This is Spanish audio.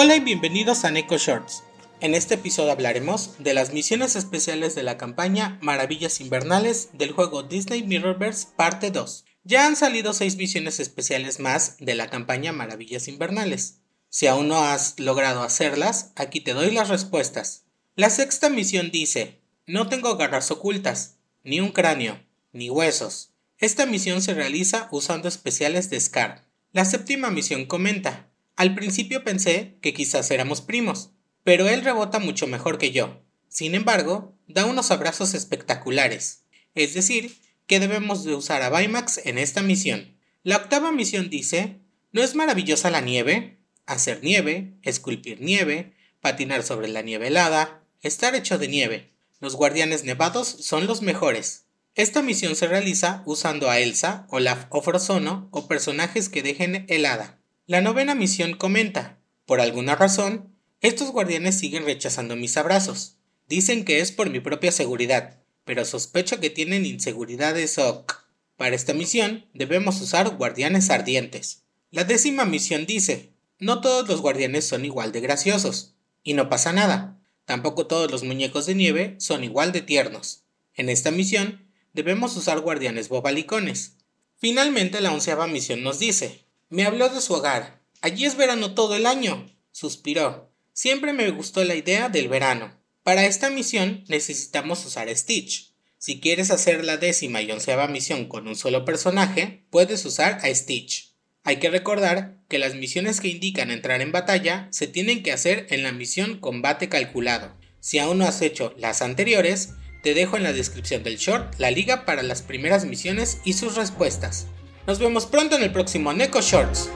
Hola y bienvenidos a Neko Shorts. En este episodio hablaremos de las misiones especiales de la campaña Maravillas Invernales del juego Disney Mirrorverse Parte 2. Ya han salido 6 misiones especiales más de la campaña Maravillas Invernales. Si aún no has logrado hacerlas, aquí te doy las respuestas. La sexta misión dice, no tengo garras ocultas, ni un cráneo, ni huesos. Esta misión se realiza usando especiales de Scar. La séptima misión comenta, al principio pensé que quizás éramos primos, pero él rebota mucho mejor que yo. Sin embargo, da unos abrazos espectaculares. Es decir, que debemos de usar a Vimax en esta misión. La octava misión dice, ¿no es maravillosa la nieve? Hacer nieve, esculpir nieve, patinar sobre la nieve helada, estar hecho de nieve. Los guardianes nevados son los mejores. Esta misión se realiza usando a Elsa, Olaf o Frozono o personajes que dejen helada. La novena misión comenta, por alguna razón, estos guardianes siguen rechazando mis abrazos. Dicen que es por mi propia seguridad, pero sospecho que tienen inseguridades OK. Para esta misión debemos usar guardianes ardientes. La décima misión dice, no todos los guardianes son igual de graciosos, y no pasa nada. Tampoco todos los muñecos de nieve son igual de tiernos. En esta misión debemos usar guardianes bobalicones. Finalmente la onceava misión nos dice, me habló de su hogar. Allí es verano todo el año. Suspiró. Siempre me gustó la idea del verano. Para esta misión necesitamos usar Stitch. Si quieres hacer la décima y onceava misión con un solo personaje, puedes usar a Stitch. Hay que recordar que las misiones que indican entrar en batalla se tienen que hacer en la misión combate calculado. Si aún no has hecho las anteriores, te dejo en la descripción del short la liga para las primeras misiones y sus respuestas. Nos vemos pronto en el próximo Neko Shorts.